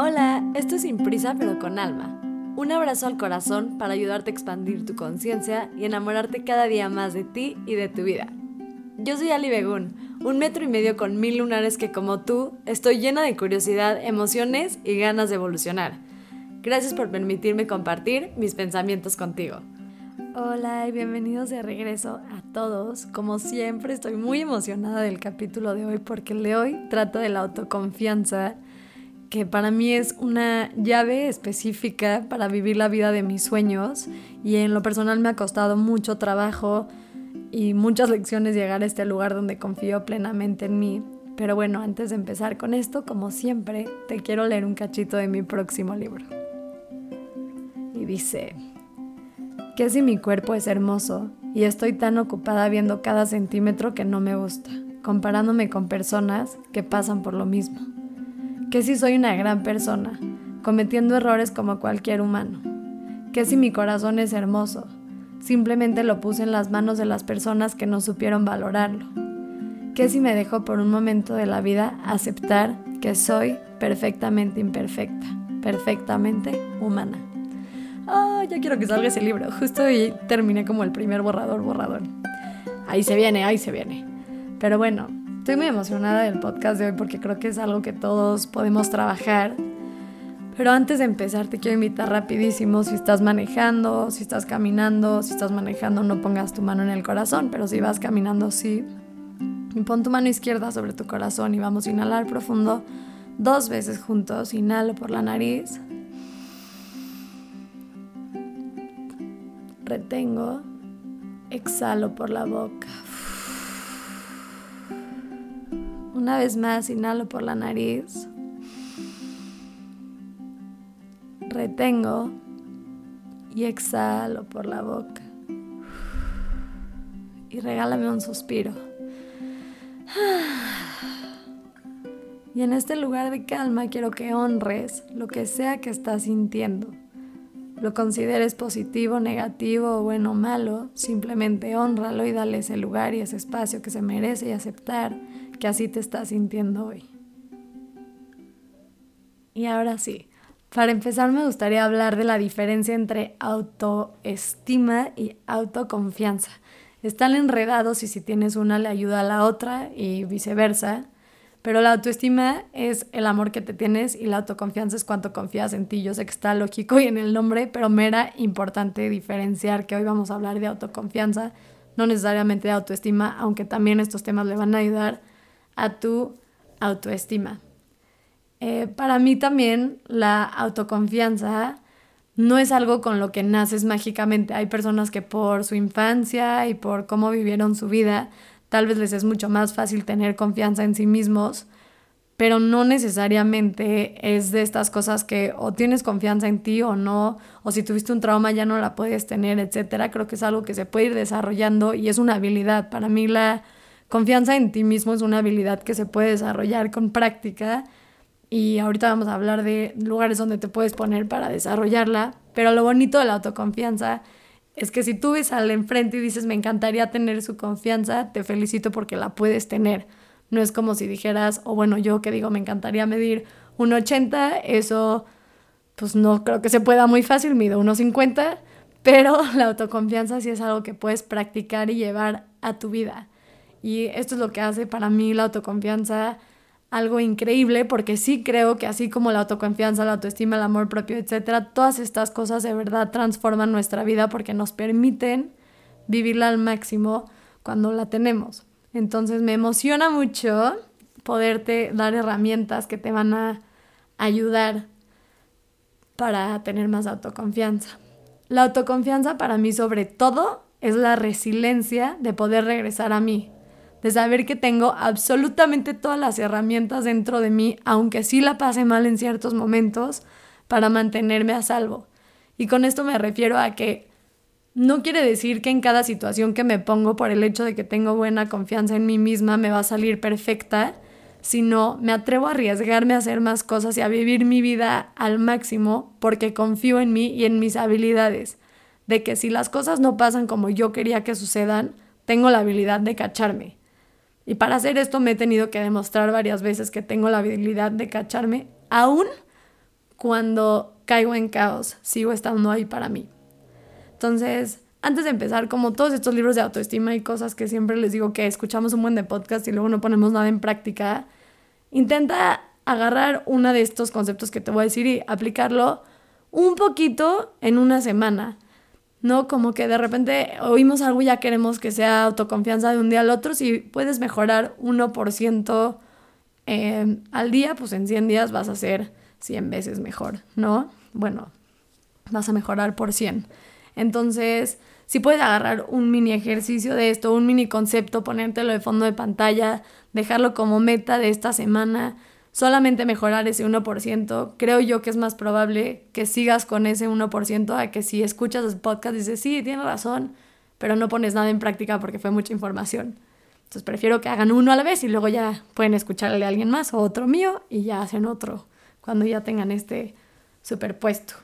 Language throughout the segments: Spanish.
Hola, esto es Sin Prisa pero con Alma. Un abrazo al corazón para ayudarte a expandir tu conciencia y enamorarte cada día más de ti y de tu vida. Yo soy Ali Begún, un metro y medio con mil lunares que como tú estoy llena de curiosidad, emociones y ganas de evolucionar. Gracias por permitirme compartir mis pensamientos contigo. Hola y bienvenidos de regreso a todos. Como siempre estoy muy emocionada del capítulo de hoy porque el de hoy trata de la autoconfianza, que para mí es una llave específica para vivir la vida de mis sueños y en lo personal me ha costado mucho trabajo y muchas lecciones llegar a este lugar donde confío plenamente en mí. Pero bueno, antes de empezar con esto, como siempre, te quiero leer un cachito de mi próximo libro. Y dice... ¿Qué si mi cuerpo es hermoso y estoy tan ocupada viendo cada centímetro que no me gusta, comparándome con personas que pasan por lo mismo? ¿Qué si soy una gran persona, cometiendo errores como cualquier humano? ¿Qué si mi corazón es hermoso? Simplemente lo puse en las manos de las personas que no supieron valorarlo. ¿Qué si me dejo por un momento de la vida aceptar que soy perfectamente imperfecta, perfectamente humana? ah, ya quiero que salga ese libro. Justo ahí terminé como el primer borrador, borrador. Ahí se viene, ahí se viene. Pero bueno, estoy muy emocionada del podcast de hoy porque creo que es algo que todos podemos trabajar. Pero antes de empezar te quiero invitar rapidísimo, si estás manejando, si estás caminando, si estás manejando no pongas tu mano en el corazón, pero si vas caminando sí. Pon tu mano izquierda sobre tu corazón y vamos a inhalar profundo dos veces juntos. Inhalo por la nariz. retengo, exhalo por la boca. Una vez más, inhalo por la nariz. Retengo y exhalo por la boca. Y regálame un suspiro. Y en este lugar de calma quiero que honres lo que sea que estás sintiendo lo consideres positivo, negativo, bueno o malo, simplemente honralo y dale ese lugar y ese espacio que se merece y aceptar que así te estás sintiendo hoy. Y ahora sí, para empezar me gustaría hablar de la diferencia entre autoestima y autoconfianza. Están enredados y si tienes una le ayuda a la otra y viceversa. Pero la autoestima es el amor que te tienes y la autoconfianza es cuánto confías en ti. Yo sé que está lógico y en el nombre, pero me era importante diferenciar que hoy vamos a hablar de autoconfianza, no necesariamente de autoestima, aunque también estos temas le van a ayudar a tu autoestima. Eh, para mí también la autoconfianza no es algo con lo que naces mágicamente. Hay personas que por su infancia y por cómo vivieron su vida tal vez les es mucho más fácil tener confianza en sí mismos, pero no necesariamente es de estas cosas que o tienes confianza en ti o no, o si tuviste un trauma ya no la puedes tener, etcétera. Creo que es algo que se puede ir desarrollando y es una habilidad. Para mí la confianza en ti mismo es una habilidad que se puede desarrollar con práctica y ahorita vamos a hablar de lugares donde te puedes poner para desarrollarla, pero lo bonito de la autoconfianza es que si tú ves al enfrente y dices, me encantaría tener su confianza, te felicito porque la puedes tener. No es como si dijeras, o bueno, yo que digo, me encantaría medir un 80, eso pues no creo que se pueda muy fácil, mido 1,50, pero la autoconfianza sí es algo que puedes practicar y llevar a tu vida. Y esto es lo que hace para mí la autoconfianza algo increíble porque sí creo que así como la autoconfianza, la autoestima, el amor propio, etcétera, todas estas cosas de verdad transforman nuestra vida porque nos permiten vivirla al máximo cuando la tenemos. Entonces me emociona mucho poderte dar herramientas que te van a ayudar para tener más autoconfianza. La autoconfianza para mí sobre todo es la resiliencia de poder regresar a mí, de saber que tengo absolutamente todas las herramientas dentro de mí, aunque sí la pase mal en ciertos momentos, para mantenerme a salvo. Y con esto me refiero a que no quiere decir que en cada situación que me pongo por el hecho de que tengo buena confianza en mí misma me va a salir perfecta, sino me atrevo a arriesgarme a hacer más cosas y a vivir mi vida al máximo porque confío en mí y en mis habilidades, de que si las cosas no pasan como yo quería que sucedan, tengo la habilidad de cacharme y para hacer esto me he tenido que demostrar varias veces que tengo la habilidad de cacharme, aún cuando caigo en caos, sigo estando ahí para mí. Entonces, antes de empezar, como todos estos libros de autoestima y cosas que siempre les digo que escuchamos un buen de podcast y luego no ponemos nada en práctica, intenta agarrar uno de estos conceptos que te voy a decir y aplicarlo un poquito en una semana. ¿No? Como que de repente oímos algo y ya queremos que sea autoconfianza de un día al otro. Si puedes mejorar 1% eh, al día, pues en 100 días vas a ser 100 veces mejor, ¿no? Bueno, vas a mejorar por 100. Entonces, si puedes agarrar un mini ejercicio de esto, un mini concepto, ponértelo de fondo de pantalla, dejarlo como meta de esta semana, solamente mejorar ese 1%, creo yo que es más probable que sigas con ese 1% a que si escuchas el podcast y dices, sí, tienes razón, pero no pones nada en práctica porque fue mucha información. Entonces prefiero que hagan uno a la vez y luego ya pueden escucharle a alguien más o otro mío y ya hacen otro cuando ya tengan este superpuesto.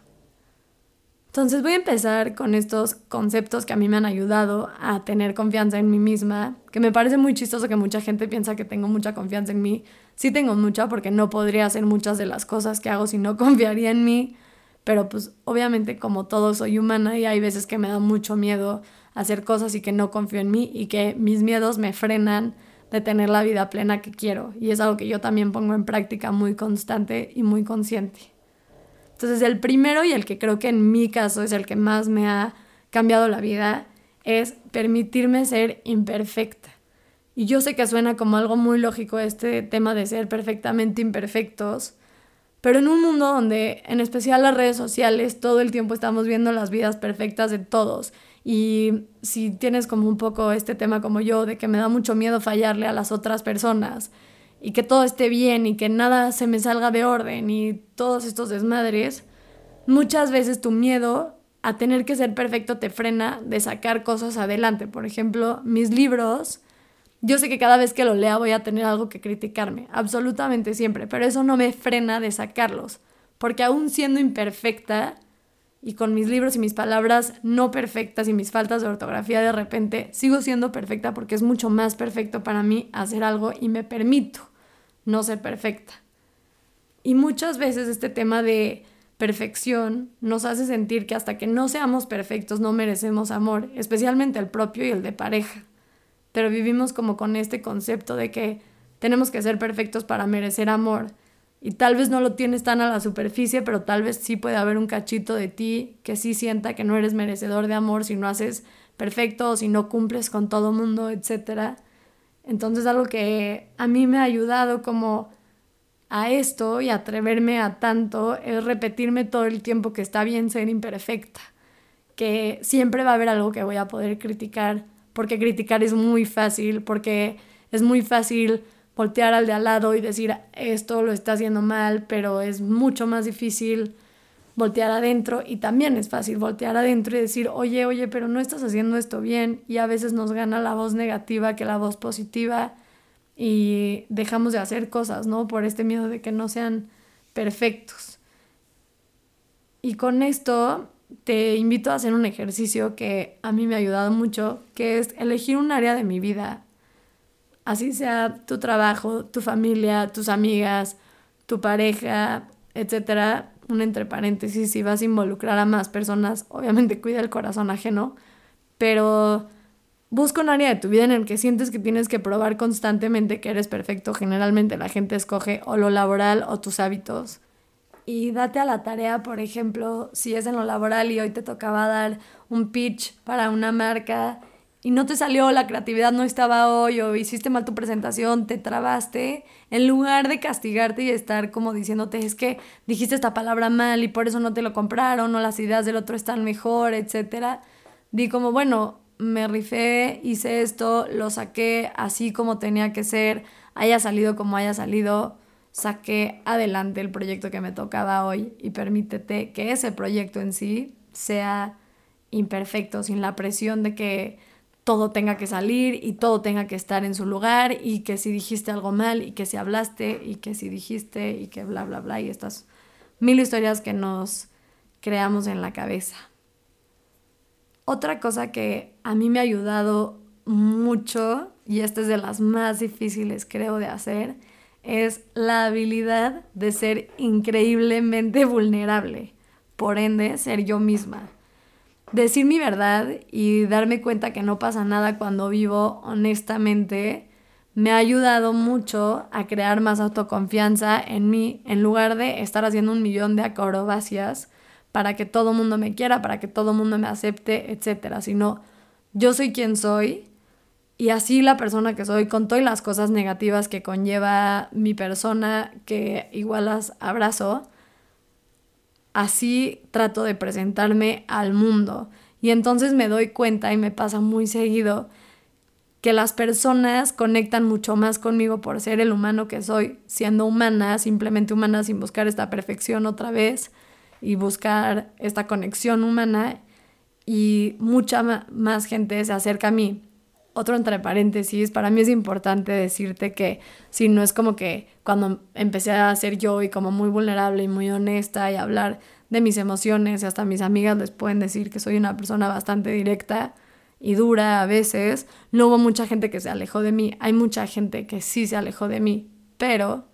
Entonces voy a empezar con estos conceptos que a mí me han ayudado a tener confianza en mí misma, que me parece muy chistoso que mucha gente piensa que tengo mucha confianza en mí. Sí tengo mucha porque no podría hacer muchas de las cosas que hago si no confiaría en mí, pero pues obviamente como todo soy humana y hay veces que me da mucho miedo hacer cosas y que no confío en mí y que mis miedos me frenan de tener la vida plena que quiero y es algo que yo también pongo en práctica muy constante y muy consciente. Entonces el primero y el que creo que en mi caso es el que más me ha cambiado la vida es permitirme ser imperfecta. Y yo sé que suena como algo muy lógico este tema de ser perfectamente imperfectos, pero en un mundo donde en especial las redes sociales todo el tiempo estamos viendo las vidas perfectas de todos y si tienes como un poco este tema como yo de que me da mucho miedo fallarle a las otras personas y que todo esté bien y que nada se me salga de orden y todos estos desmadres, muchas veces tu miedo a tener que ser perfecto te frena de sacar cosas adelante. Por ejemplo, mis libros, yo sé que cada vez que lo lea voy a tener algo que criticarme, absolutamente siempre, pero eso no me frena de sacarlos, porque aún siendo imperfecta y con mis libros y mis palabras no perfectas y mis faltas de ortografía de repente, sigo siendo perfecta porque es mucho más perfecto para mí hacer algo y me permito no ser perfecta. Y muchas veces este tema de perfección nos hace sentir que hasta que no seamos perfectos no merecemos amor, especialmente el propio y el de pareja. Pero vivimos como con este concepto de que tenemos que ser perfectos para merecer amor. Y tal vez no lo tienes tan a la superficie, pero tal vez sí puede haber un cachito de ti que sí sienta que no eres merecedor de amor si no haces perfecto o si no cumples con todo mundo, etcétera. Entonces algo que a mí me ha ayudado como a esto y atreverme a tanto es repetirme todo el tiempo que está bien ser imperfecta, que siempre va a haber algo que voy a poder criticar, porque criticar es muy fácil, porque es muy fácil voltear al de al lado y decir esto lo está haciendo mal, pero es mucho más difícil voltear adentro y también es fácil voltear adentro y decir, oye, oye, pero no estás haciendo esto bien y a veces nos gana la voz negativa que la voz positiva y dejamos de hacer cosas, ¿no? Por este miedo de que no sean perfectos. Y con esto te invito a hacer un ejercicio que a mí me ha ayudado mucho, que es elegir un área de mi vida, así sea tu trabajo, tu familia, tus amigas, tu pareja, etcétera, un entre paréntesis, si vas a involucrar a más personas, obviamente cuida el corazón ajeno, pero busca un área de tu vida en el que sientes que tienes que probar constantemente que eres perfecto. Generalmente la gente escoge o lo laboral o tus hábitos. Y date a la tarea, por ejemplo, si es en lo laboral y hoy te tocaba dar un pitch para una marca y no te salió, la creatividad no estaba hoy o hiciste mal tu presentación, te trabaste, en lugar de castigarte y estar como diciéndote es que dijiste esta palabra mal y por eso no te lo compraron o las ideas del otro están mejor, etcétera, di como, bueno, me rifé, hice esto, lo saqué así como tenía que ser, haya salido como haya salido, saqué adelante el proyecto que me tocaba hoy y permítete que ese proyecto en sí sea imperfecto, sin la presión de que todo tenga que salir y todo tenga que estar en su lugar y que si dijiste algo mal y que si hablaste y que si dijiste y que bla, bla, bla y estas mil historias que nos creamos en la cabeza. Otra cosa que a mí me ha ayudado mucho, y esta es de las más difíciles creo de hacer, es la habilidad de ser increíblemente vulnerable, por ende ser yo misma. Decir mi verdad y darme cuenta que no pasa nada cuando vivo honestamente me ha ayudado mucho a crear más autoconfianza en mí en lugar de estar haciendo un millón de acrobacias para que todo el mundo me quiera, para que todo el mundo me acepte, etcétera, sino yo soy quien soy y así la persona que soy, con todas las cosas negativas que conlleva mi persona, que igual las abrazo, así trato de presentarme al mundo. Y entonces me doy cuenta y me pasa muy seguido que las personas conectan mucho más conmigo por ser el humano que soy, siendo humana, simplemente humana, sin buscar esta perfección otra vez y buscar esta conexión humana. Y mucha más gente se acerca a mí otro entre paréntesis, para mí es importante decirte que si no es como que cuando empecé a ser yo y como muy vulnerable y muy honesta y hablar de mis emociones y hasta mis amigas les pueden decir que soy una persona bastante directa y dura a veces, no hubo mucha gente que se alejó de mí, hay mucha gente que sí se alejó de mí, pero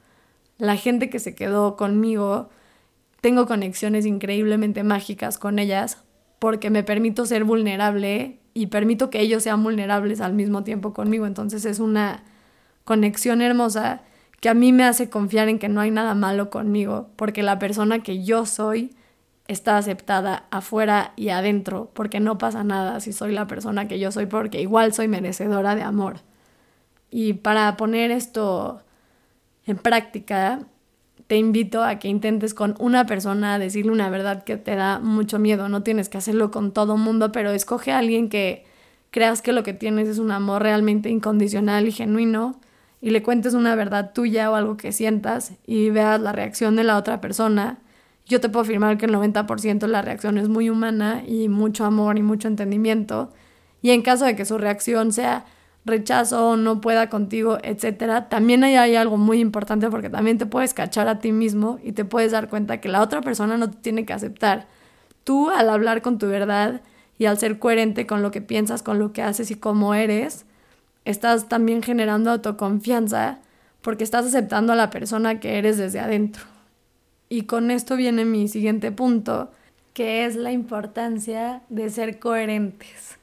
la gente que se quedó conmigo, tengo conexiones increíblemente mágicas con ellas porque me permito ser vulnerable y permito que ellos sean vulnerables al mismo tiempo conmigo. Entonces es una conexión hermosa que a mí me hace confiar en que no hay nada malo conmigo, porque la persona que yo soy está aceptada afuera y adentro, porque no pasa nada si soy la persona que yo soy, porque igual soy merecedora de amor. Y para poner esto en práctica, te invito a que intentes con una persona decirle una verdad que te da mucho miedo. No tienes que hacerlo con todo mundo, pero escoge a alguien que creas que lo que tienes es un amor realmente incondicional y genuino y le cuentes una verdad tuya o algo que sientas y veas la reacción de la otra persona. Yo te puedo afirmar que el 90% de la reacción es muy humana y mucho amor y mucho entendimiento. Y en caso de que su reacción sea rechazo, no pueda contigo, etcétera, también hay, hay, algo muy importante porque también te puedes cachar a ti mismo y te puedes dar cuenta que la otra persona no te tiene que aceptar. Tú al hablar con tu verdad y al ser coherente con lo que piensas, con lo que haces y cómo eres, estás también generando autoconfianza porque estás aceptando a la persona que eres desde adentro. Y con esto viene mi siguiente punto, que es la importancia de ser coherentes.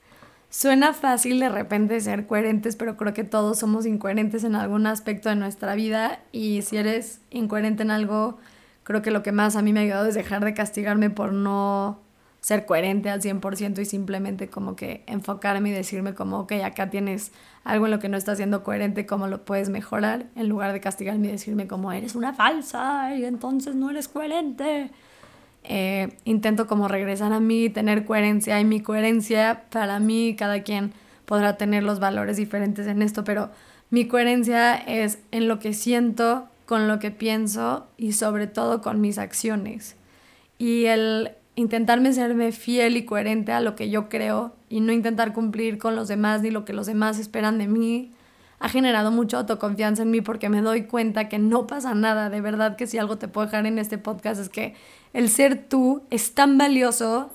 Suena fácil de repente ser coherentes, pero creo que todos somos incoherentes en algún aspecto de nuestra vida y si eres incoherente en algo, creo que lo que más a mí me ha ayudado es dejar de castigarme por no ser coherente al 100% y simplemente como que enfocarme y decirme como, ok, acá tienes algo en lo que no estás siendo coherente, ¿cómo lo puedes mejorar? En lugar de castigarme y decirme como, eres una falsa y entonces no eres coherente. Eh, intento como regresar a mí, tener coherencia y mi coherencia para mí, cada quien podrá tener los valores diferentes en esto, pero mi coherencia es en lo que siento, con lo que pienso y sobre todo con mis acciones. Y el intentarme serme fiel y coherente a lo que yo creo y no intentar cumplir con los demás ni lo que los demás esperan de mí, ha generado mucha autoconfianza en mí porque me doy cuenta que no pasa nada. De verdad que si algo te puedo dejar en este podcast es que el ser tú es tan valioso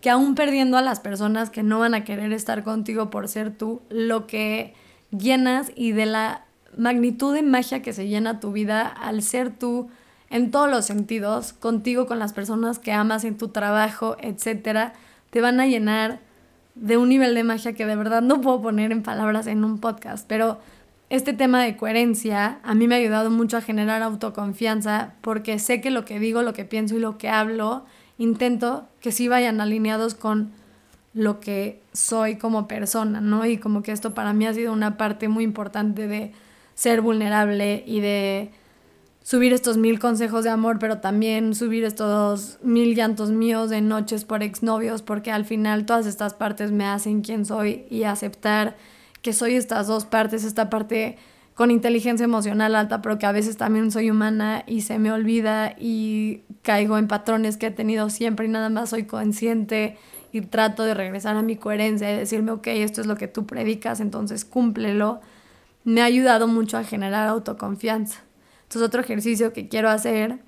que aún perdiendo a las personas que no van a querer estar contigo por ser tú, lo que llenas y de la magnitud de magia que se llena tu vida al ser tú en todos los sentidos, contigo, con las personas que amas en tu trabajo, etcétera, te van a llenar de un nivel de magia que de verdad no puedo poner en palabras en un podcast, pero este tema de coherencia a mí me ha ayudado mucho a generar autoconfianza porque sé que lo que digo, lo que pienso y lo que hablo, intento que sí vayan alineados con lo que soy como persona, ¿no? Y como que esto para mí ha sido una parte muy importante de ser vulnerable y de subir estos mil consejos de amor, pero también subir estos mil llantos míos de noches por exnovios, porque al final todas estas partes me hacen quien soy y aceptar que soy estas dos partes, esta parte con inteligencia emocional alta, pero que a veces también soy humana y se me olvida y caigo en patrones que he tenido siempre y nada más soy consciente y trato de regresar a mi coherencia y decirme, ok, esto es lo que tú predicas, entonces cúmplelo, me ha ayudado mucho a generar autoconfianza. Entonces otro ejercicio que quiero hacer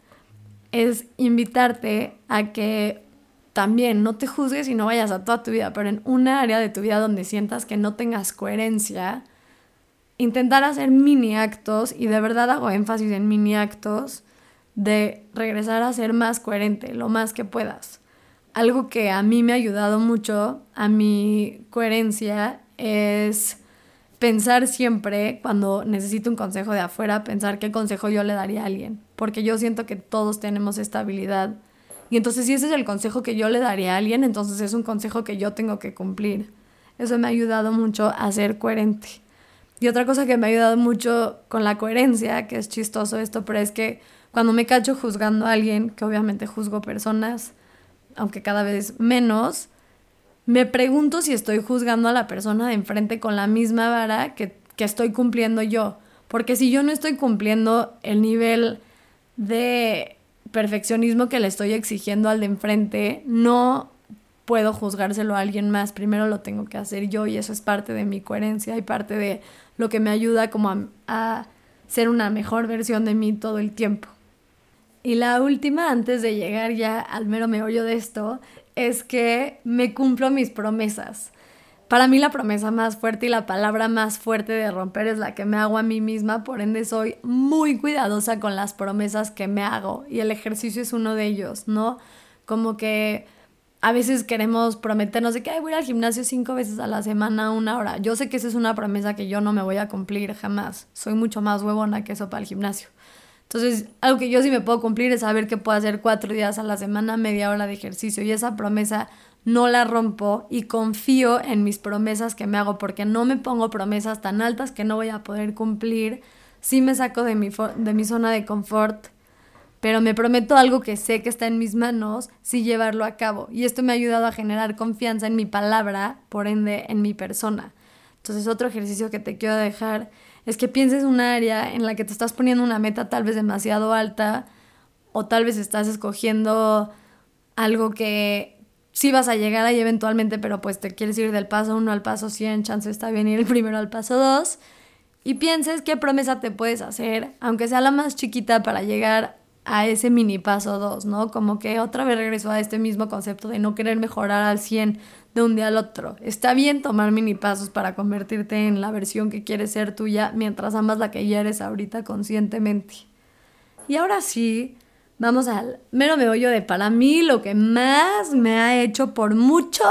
es invitarte a que también no te juzgues y no vayas a toda tu vida, pero en una área de tu vida donde sientas que no tengas coherencia, intentar hacer mini actos, y de verdad hago énfasis en mini actos, de regresar a ser más coherente, lo más que puedas. Algo que a mí me ha ayudado mucho a mi coherencia es pensar siempre, cuando necesito un consejo de afuera, pensar qué consejo yo le daría a alguien, porque yo siento que todos tenemos esta habilidad. Y entonces si ese es el consejo que yo le daría a alguien, entonces es un consejo que yo tengo que cumplir. Eso me ha ayudado mucho a ser coherente. Y otra cosa que me ha ayudado mucho con la coherencia, que es chistoso esto, pero es que cuando me cacho juzgando a alguien, que obviamente juzgo personas, aunque cada vez menos, me pregunto si estoy juzgando a la persona de enfrente con la misma vara que, que estoy cumpliendo yo. Porque si yo no estoy cumpliendo el nivel de perfeccionismo que le estoy exigiendo al de enfrente, no puedo juzgárselo a alguien más. Primero lo tengo que hacer yo y eso es parte de mi coherencia y parte de lo que me ayuda como a, a ser una mejor versión de mí todo el tiempo. Y la última, antes de llegar ya al mero meollo de esto, es que me cumplo mis promesas. Para mí la promesa más fuerte y la palabra más fuerte de romper es la que me hago a mí misma, por ende soy muy cuidadosa con las promesas que me hago y el ejercicio es uno de ellos, ¿no? Como que a veces queremos prometernos de que voy al gimnasio cinco veces a la semana, una hora. Yo sé que esa es una promesa que yo no me voy a cumplir jamás. Soy mucho más huevona que eso para el gimnasio. Entonces, algo que yo sí me puedo cumplir es saber que puedo hacer cuatro días a la semana, media hora de ejercicio. Y esa promesa no la rompo y confío en mis promesas que me hago porque no me pongo promesas tan altas que no voy a poder cumplir. Sí me saco de mi, de mi zona de confort, pero me prometo algo que sé que está en mis manos, sí llevarlo a cabo. Y esto me ha ayudado a generar confianza en mi palabra, por ende en mi persona. Entonces, otro ejercicio que te quiero dejar es que pienses un área en la que te estás poniendo una meta tal vez demasiado alta o tal vez estás escogiendo algo que sí vas a llegar ahí eventualmente, pero pues te quieres ir del paso 1 al paso 100, chance está bien ir el primero al paso 2 y pienses qué promesa te puedes hacer, aunque sea la más chiquita para llegar a ese mini paso 2, ¿no? Como que otra vez regreso a este mismo concepto de no querer mejorar al 100 de un día al otro. Está bien tomar mini pasos para convertirte en la versión que quieres ser tuya mientras amas la que ya eres ahorita conscientemente. Y ahora sí, vamos al mero meollo de para mí lo que más me ha hecho por mucho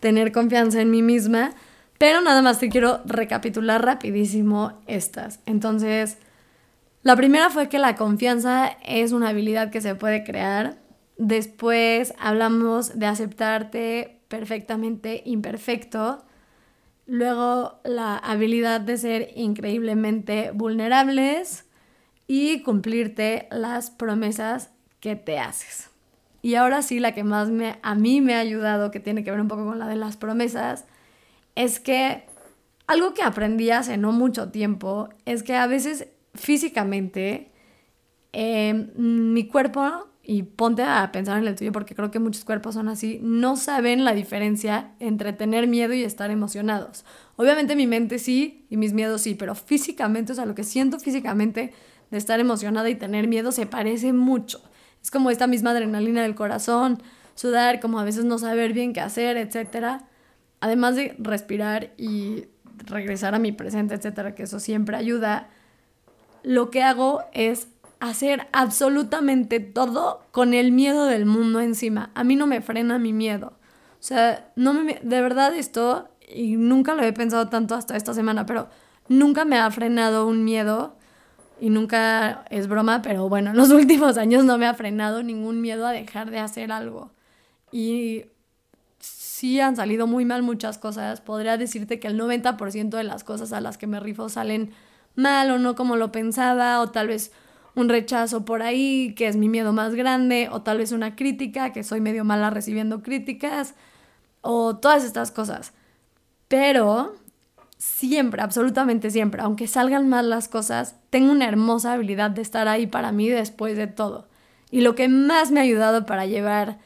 tener confianza en mí misma, pero nada más te quiero recapitular rapidísimo estas. Entonces, la primera fue que la confianza es una habilidad que se puede crear. Después hablamos de aceptarte perfectamente imperfecto. Luego la habilidad de ser increíblemente vulnerables y cumplirte las promesas que te haces. Y ahora sí, la que más me, a mí me ha ayudado, que tiene que ver un poco con la de las promesas, es que algo que aprendí hace no mucho tiempo es que a veces físicamente, em, mi cuerpo, y ponte a pensar en el tuyo porque creo que muchos cuerpos son así, no saben la diferencia entre tener miedo y estar emocionados. Obviamente mi mente sí y mis miedos sí, pero físicamente, o sea, lo que siento físicamente de estar emocionada y tener miedo se parece mucho. Es como esta misma adrenalina del corazón, sudar, como a veces no saber bien qué hacer, etc. Además de respirar y regresar a mi presente, etcétera, que eso siempre ayuda lo que hago es hacer absolutamente todo con el miedo del mundo encima. A mí no me frena mi miedo. O sea, no me, de verdad esto, y nunca lo he pensado tanto hasta esta semana, pero nunca me ha frenado un miedo y nunca es broma, pero bueno, en los últimos años no me ha frenado ningún miedo a dejar de hacer algo. Y sí han salido muy mal muchas cosas. Podría decirte que el 90% de las cosas a las que me rifo salen mal o no como lo pensaba, o tal vez un rechazo por ahí, que es mi miedo más grande, o tal vez una crítica, que soy medio mala recibiendo críticas, o todas estas cosas. Pero siempre, absolutamente siempre, aunque salgan mal las cosas, tengo una hermosa habilidad de estar ahí para mí después de todo. Y lo que más me ha ayudado para llevar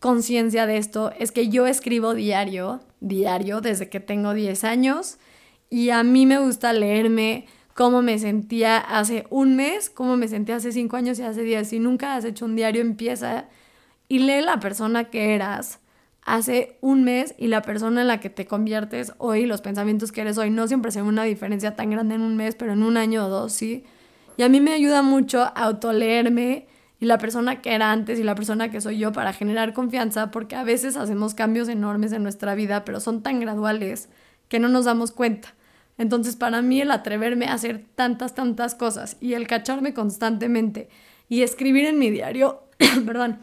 conciencia de esto es que yo escribo diario, diario, desde que tengo 10 años, y a mí me gusta leerme cómo me sentía hace un mes, cómo me sentía hace cinco años y hace diez. Si nunca has hecho un diario, empieza y lee la persona que eras hace un mes y la persona en la que te conviertes hoy, los pensamientos que eres hoy, no siempre se ve una diferencia tan grande en un mes, pero en un año o dos sí. Y a mí me ayuda mucho a autoleerme y la persona que era antes y la persona que soy yo para generar confianza, porque a veces hacemos cambios enormes en nuestra vida, pero son tan graduales que no nos damos cuenta. Entonces, para mí el atreverme a hacer tantas, tantas cosas y el cacharme constantemente y escribir en mi diario, perdón,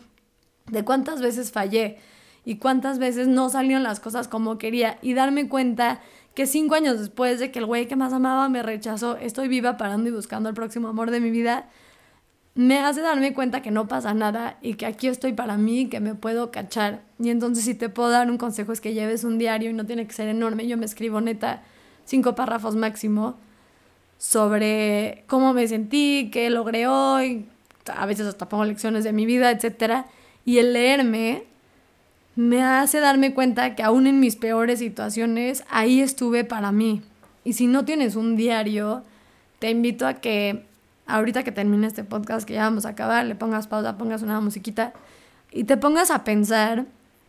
de cuántas veces fallé y cuántas veces no salieron las cosas como quería y darme cuenta que cinco años después de que el güey que más amaba me rechazó, estoy viva parando y buscando el próximo amor de mi vida, me hace darme cuenta que no pasa nada y que aquí estoy para mí, que me puedo cachar. Y entonces si te puedo dar un consejo es que lleves un diario y no tiene que ser enorme, yo me escribo neta cinco párrafos máximo sobre cómo me sentí, qué logré hoy, a veces hasta pongo lecciones de mi vida, etc. Y el leerme me hace darme cuenta que aún en mis peores situaciones, ahí estuve para mí. Y si no tienes un diario, te invito a que ahorita que termine este podcast que ya vamos a acabar, le pongas pausa, pongas una musiquita y te pongas a pensar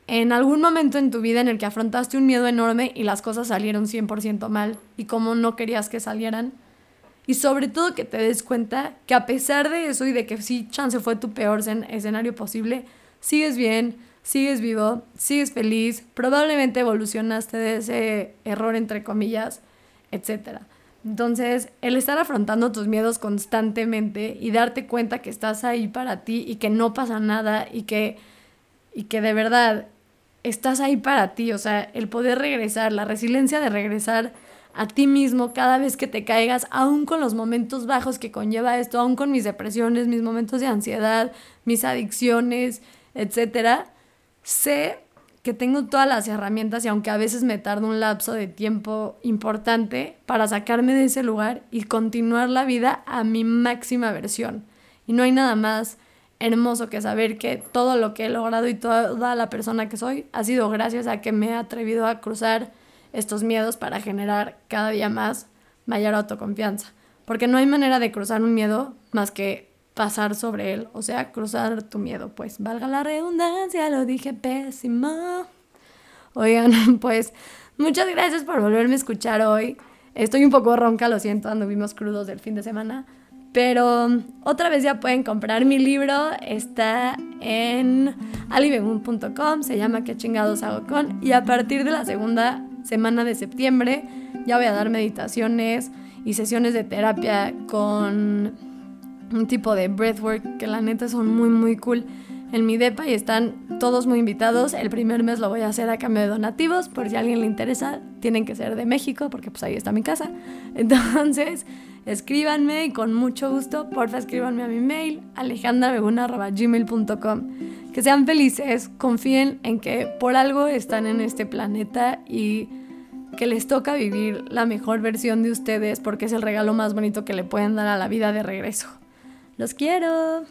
en algún momento en tu vida en el que afrontaste un miedo enorme y las cosas salieron 100% mal y cómo no querías que salieran. Y sobre todo que te des cuenta que a pesar de eso y de que sí, chance fue tu peor escenario posible, sigues bien, sigues vivo, sigues feliz, probablemente evolucionaste de ese error entre comillas, etc. Entonces, el estar afrontando tus miedos constantemente y darte cuenta que estás ahí para ti y que no pasa nada y que, y que de verdad estás ahí para ti, o sea, el poder regresar, la resiliencia de regresar a ti mismo cada vez que te caigas, aún con los momentos bajos que conlleva esto, aún con mis depresiones, mis momentos de ansiedad, mis adicciones, etcétera, sé que tengo todas las herramientas y aunque a veces me tarda un lapso de tiempo importante para sacarme de ese lugar y continuar la vida a mi máxima versión. Y no hay nada más hermoso que saber que todo lo que he logrado y toda la persona que soy ha sido gracias a que me he atrevido a cruzar estos miedos para generar cada día más mayor autoconfianza. Porque no hay manera de cruzar un miedo más que pasar sobre él, o sea, cruzar tu miedo, pues valga la redundancia, lo dije pésimo. Oigan, pues muchas gracias por volverme a escuchar hoy. Estoy un poco ronca, lo siento, anduvimos crudos del fin de semana, pero otra vez ya pueden comprar mi libro, está en alibegun.com, se llama ¿Qué chingados hago con? Y a partir de la segunda semana de septiembre ya voy a dar meditaciones y sesiones de terapia con un tipo de breathwork que la neta son muy muy cool en mi depa y están todos muy invitados. El primer mes lo voy a hacer a cambio de donativos, por si a alguien le interesa, tienen que ser de México porque pues ahí está mi casa. Entonces, escríbanme y con mucho gusto, porfa, escríbanme a mi mail alejandrabeguna.gmail.com. Que sean felices, confíen en que por algo están en este planeta y que les toca vivir la mejor versión de ustedes porque es el regalo más bonito que le pueden dar a la vida de regreso. Los quiero.